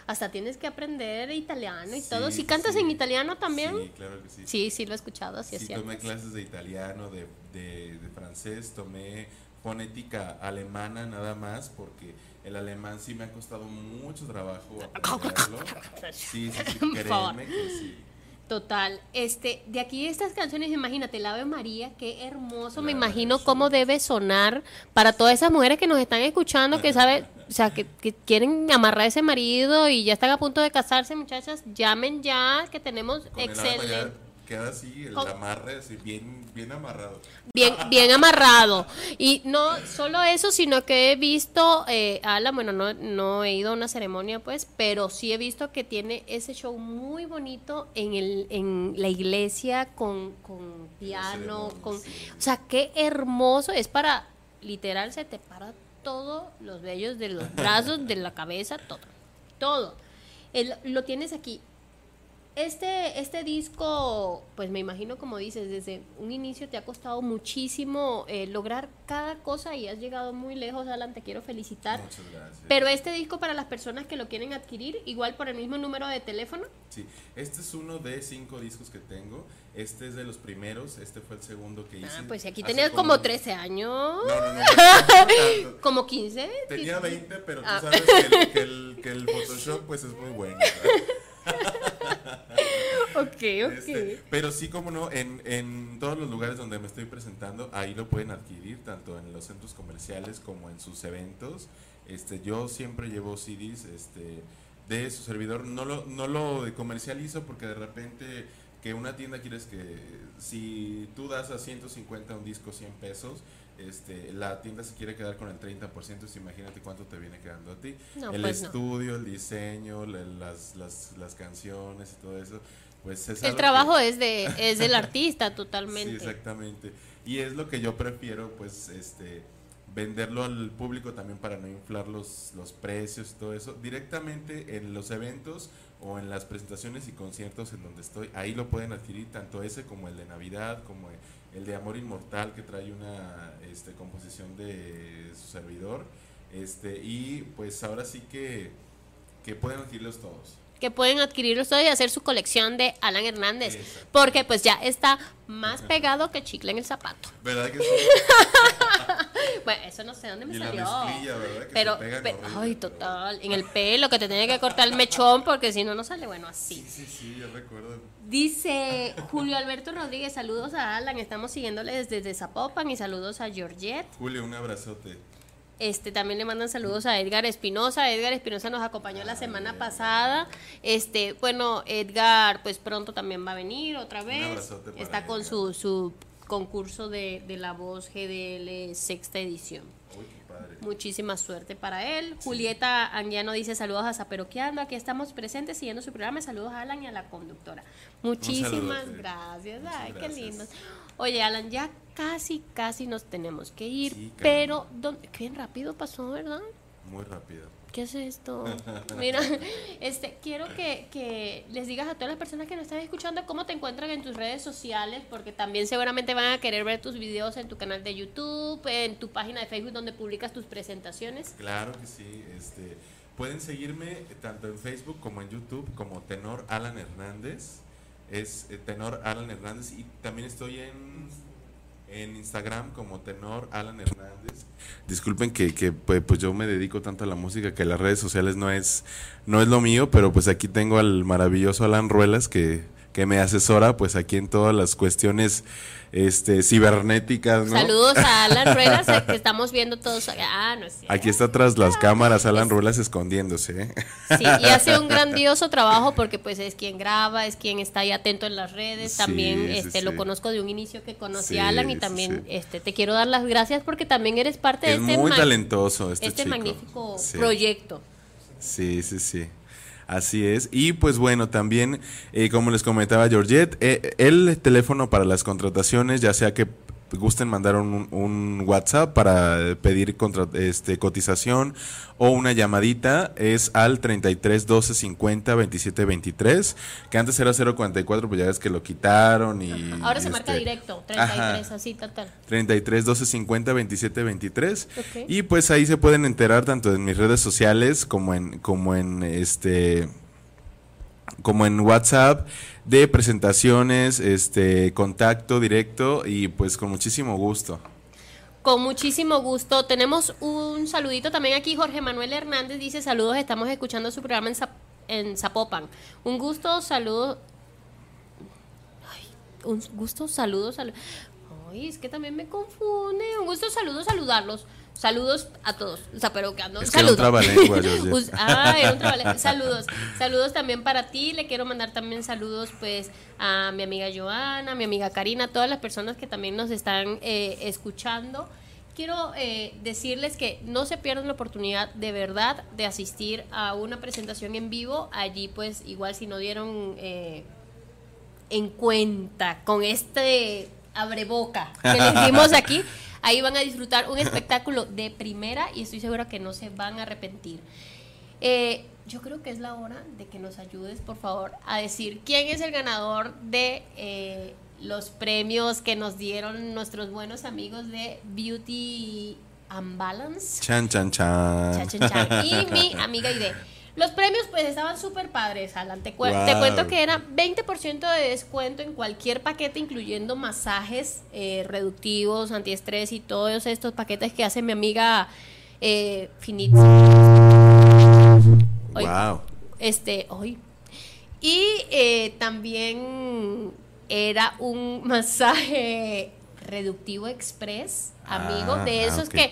Hasta tienes que aprender italiano y Sí, todo. ¿Si cantas sí. en italiano también? Sí, claro que sí. Sí, sí, lo he escuchado, sí, Sí, tomé clases de italiano, de, de, de francés, tomé fonética alemana nada más, porque el alemán sí me ha costado mucho trabajo aprenderlo. Sí, sí, sí, créeme que sí. Total, este, de aquí estas canciones, imagínate, el Ave María, qué hermoso, me La imagino cómo debe sonar para todas esas mujeres que nos están escuchando, que sabe, o sea, que, que quieren amarrar a ese marido y ya están a punto de casarse, muchachas, llamen ya, que tenemos excelente, queda así, el Con- amarre, así, bien, bien amarrado. bien, bien amarrado. Y no solo eso, sino que he visto, eh, Alan, bueno, no, no he ido a una ceremonia, pues, pero sí he visto que tiene ese show muy bonito en, el, en la iglesia con, con piano, con, sí. o sea, qué hermoso es para literal se te para todos los vellos de los brazos, de la cabeza, todo. Todo. El- lo tienes aquí. Este, este disco, pues me imagino como dices, desde un inicio te ha costado muchísimo eh, lograr cada cosa y has llegado muy lejos, Alan, te quiero felicitar. Muchas gracias. Pero este disco para las personas que lo quieren adquirir, igual por el mismo número de teléfono, Sí, este es uno de cinco discos que tengo. Este es de los primeros. Este fue el segundo que hice. ah, pues aquí tenías como 13 años, No, no, no. no, como 15. Tenía 15. 20, pero tú Ah. sabes que el, que, el, que el Photoshop pues es muy bueno. ¿verdad? Ok, ok. Este, pero sí, como no, en, en todos los lugares donde me estoy presentando, ahí lo pueden adquirir, tanto en los centros comerciales como en sus eventos. Este, yo siempre llevo CDs este, de su servidor, no lo, no lo comercializo porque de repente que una tienda quieres que si tú das a 150 un disco 100 pesos, este, la tienda se quiere quedar con el 30%, pues imagínate cuánto te viene quedando a ti. No, el pues no. estudio, el diseño, la- las, las, las canciones y todo eso, pues es El trabajo que- es de es del artista Sí, totalmente. exactamente. Y es lo que yo prefiero, pues, este, venderlo al público también para no inflar los, los precios y todo eso. Directamente en los eventos o en las presentaciones y conciertos en donde estoy, ahí lo pueden adquirir, tanto ese como el de Navidad, como el de Amor Inmortal, que trae una este, composición de su servidor. Este, y pues ahora sí que, que pueden adquirirlos todos. Que pueden adquirirlos todos y hacer su colección de Alan Hernández. Porque pues ya está más pegado que chicle en el zapato. ¿Verdad que sí? Bueno, eso no sé dónde me Y salió. Pero, se pegan pe- horrible, ay, pero- total. En el pelo que te tiene que cortar el mechón porque si no, no sale bueno así. Sí, sí, sí, yo recuerdo. Dice Julio Alberto Rodríguez, saludos a Alan, estamos siguiéndoles desde Zapopan y saludos a Georgette. Julio, un abrazote. Este, también le mandan saludos a Edgar Espinosa. Edgar Espinosa nos acompañó la semana pasada. Este, bueno, Edgar, pues pronto también va a venir otra vez. Está con Edgar. su, su concurso de, de la voz GDL sexta edición. Uy, qué padre. Muchísima suerte para él. Julieta Angiano dice saludos a Zaperoqueando. Aquí estamos presentes siguiendo su programa. Saludos a Alan y a la conductora. Muchísimas gracias. Muchas Ay, qué gracias. lindo. Oye, Alan, ya casi, casi nos tenemos que ir. Sí, pero, ¿dónde? qué rápido pasó, ¿verdad? Muy rápido. ¿Qué es esto? Mira, este, quiero que, que les digas a todas las personas que nos están escuchando cómo te encuentran en tus redes sociales, porque también seguramente van a querer ver tus videos en tu canal de YouTube, en tu página de Facebook donde publicas tus presentaciones. Claro que sí. Este, pueden seguirme tanto en Facebook como en YouTube como Tenor Alan Hernández. Es eh, Tenor Alan Hernández y también estoy en, en Instagram como Tenor Alan Hernández. Disculpen que, que, pues, pues yo me dedico tanto a la música que las redes sociales no es, no es lo mío, pero pues aquí tengo al maravilloso Alan Ruelas que, que me asesora pues aquí en todas las cuestiones este, cibernéticas. ¿no? Saludos a Alan Ruelas, eh, que estamos viendo todos. Ah, no. Aquí está tras las cámaras Alan Ruelas escondiéndose. ¿eh? Sí, y hace un grandioso trabajo porque pues es quien graba, es quien está ahí atento en las redes. También sí, este lo sí. conozco de un inicio que conocí a Alan y también este te quiero dar las gracias porque también eres parte de Es este muy ma- talentoso este, este magnífico proyecto. Sí, sí, sí. Así es. Y pues bueno, también, eh, como les comentaba Georgette, eh, el teléfono para las contrataciones, ya sea que gusten mandar un, un WhatsApp para pedir contra, este, cotización o una llamadita, es al 33 12 50 27 23, que antes era 044, pues ya ves que lo quitaron y... Ahora se y, marca este, directo, 33 ajá. así tal tal. 33 12 50 27 23 Ok. y pues ahí se pueden enterar tanto en mis redes sociales como en como en este como en WhatsApp de presentaciones, este contacto directo y pues con muchísimo gusto. Con muchísimo gusto. Tenemos un saludito también aquí. Jorge Manuel Hernández dice saludos, estamos escuchando su programa en, Zap- en Zapopan. Un gusto, saludos. Un gusto, saludos, saludos. Ay, es que también me confunde. Un gusto, saludos, saludarlos. Saludos a todos. O sea, pero que ando. Es que era un saludos. trabalengua, Georgette. Us- ah, era un. Saludos. Saludos también para ti. Le quiero mandar también saludos, pues, a mi amiga Joana, a mi amiga Karina, a todas las personas que también nos están eh, escuchando. Quiero eh, decirles que no se pierdan la oportunidad de verdad de asistir a una presentación en vivo. Allí, pues, igual si no dieron eh, en cuenta con este abreboca que les dimos aquí. Ahí van a disfrutar un espectáculo de primera y estoy segura que no se van a arrepentir. Eh, yo creo que es la hora de que nos ayudes, por favor, a decir quién es el ganador de eh, los premios que nos dieron nuestros buenos amigos de Beauty and Balance. Chan, chan, chan. Chan, chan, chan. Y mi amiga Ide. Los premios pues estaban súper padres, Alan. Te, cue- Wow. te cuento que era 20% de descuento en cualquier paquete, incluyendo masajes eh, reductivos, antiestrés y todos estos paquetes que hace mi amiga eh. Hoy- Wow. este, hoy. Y eh, también era un masaje reductivo express, amigo, Ah, de ah, esos que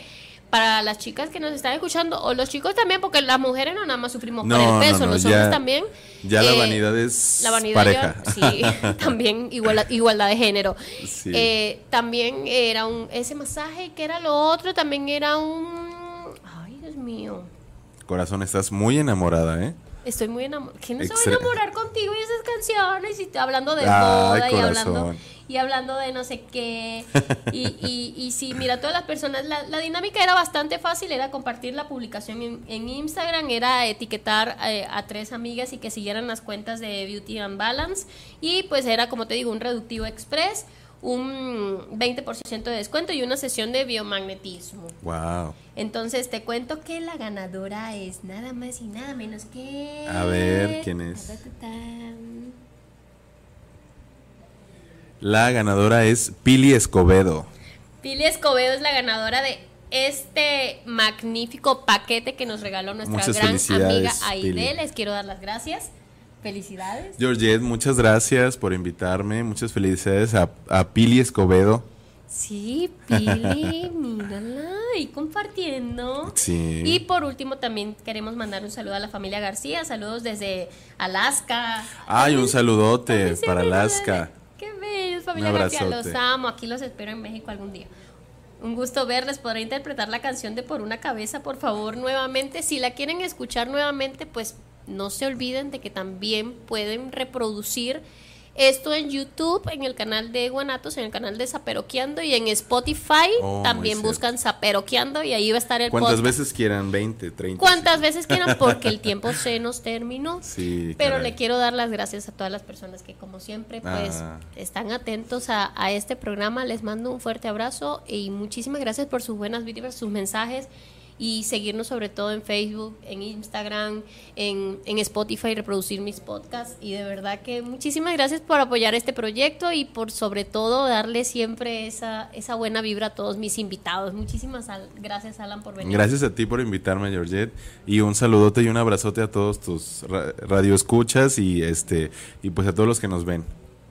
para las chicas que nos están escuchando, o los chicos también, porque las mujeres no nada más sufrimos No, por el peso, no, los ya- hombres también. Ya la Eh, vanidad es la vanidad pareja. sí, también igualdad, igualdad de género. Sí. Eh, también era un ese masaje que era lo otro, también era un ay, Dios mío. Corazón, estás muy enamorada, ¿eh? Estoy muy enamorada. ¿Quién no se va a enamorar contigo y esas canciones? Y hablando de Ay, boda y hablando, y hablando de no sé qué. Y, y, y sí, mira, todas las personas, la, la dinámica era bastante fácil, era compartir la publicación en, en Instagram, era etiquetar eh, a tres amigas y que siguieran las cuentas de Beauty and Balance. Y pues era, como te digo, un reductivo express, un 20% de descuento y una sesión de biomagnetismo. Wow. Entonces te cuento que la ganadora es nada más y nada menos que. A ver, ¿quién es? La ganadora es Pili Escobedo. Pili Escobedo es la ganadora de este magnífico paquete que nos regaló nuestra Muchas gran amiga Aide. Pili. Les quiero dar las gracias. Felicidades. Georgette, muchas gracias por invitarme. Muchas felicidades a, a Pili Escobedo. Sí, Pili, mírala ahí compartiendo. Sí. Y por último también queremos mandar un saludo a la familia García, saludos desde Alaska. Ay, un saludote para. Alaska. Qué bellos, familia García, los amo, aquí los espero en México algún día. Un gusto verles, podré interpretar la canción de Por una cabeza, por favor, nuevamente. Si la quieren escuchar nuevamente, pues no se olviden de que también pueden reproducir esto en YouTube, en el canal de Guanatos, en el canal de Zaperoqueando y en Spotify Oh, también buscan Zaperoqueando y ahí va a estar el ¿Cuántas podcast. veces quieran? 20, 30. Cuantas veces quieran, porque el tiempo se nos terminó. Sí, Pero caray. le quiero dar las gracias a todas las personas que, como siempre, pues Ah. están atentos a, a este programa. Les mando un fuerte abrazo y muchísimas gracias por sus buenas vibras, sus mensajes y seguirnos sobre todo en Facebook, en Instagram, en, en Spotify, reproducir mis podcasts. Y de verdad que muchísimas gracias por apoyar este proyecto y por sobre todo darle siempre esa, esa buena vibra a todos mis invitados. Muchísimas gracias, Alan, por venir. Gracias a ti por invitarme, Georgette. Y un saludote y un abrazote a todos tus ra- radioescuchas y este y pues a todos los que nos ven.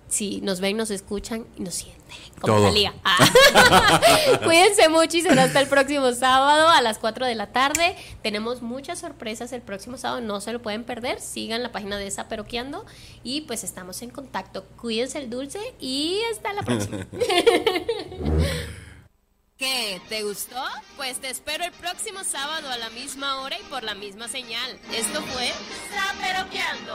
Sí, nos ven, nos escuchan y nos sienten. Como Todo. Talía. Ah. Cuídense mucho y será hasta el próximo sábado a las 4 de la tarde. Tenemos muchas sorpresas el próximo sábado, no se lo pueden perder. Sigan la página de Zaperoqueando y pues estamos en contacto. Cuídense el dulce y hasta la próxima. ¿Qué? ¿Te gustó? Pues te espero el próximo sábado a la misma hora y por la misma señal. Esto fue Zaperoqueando.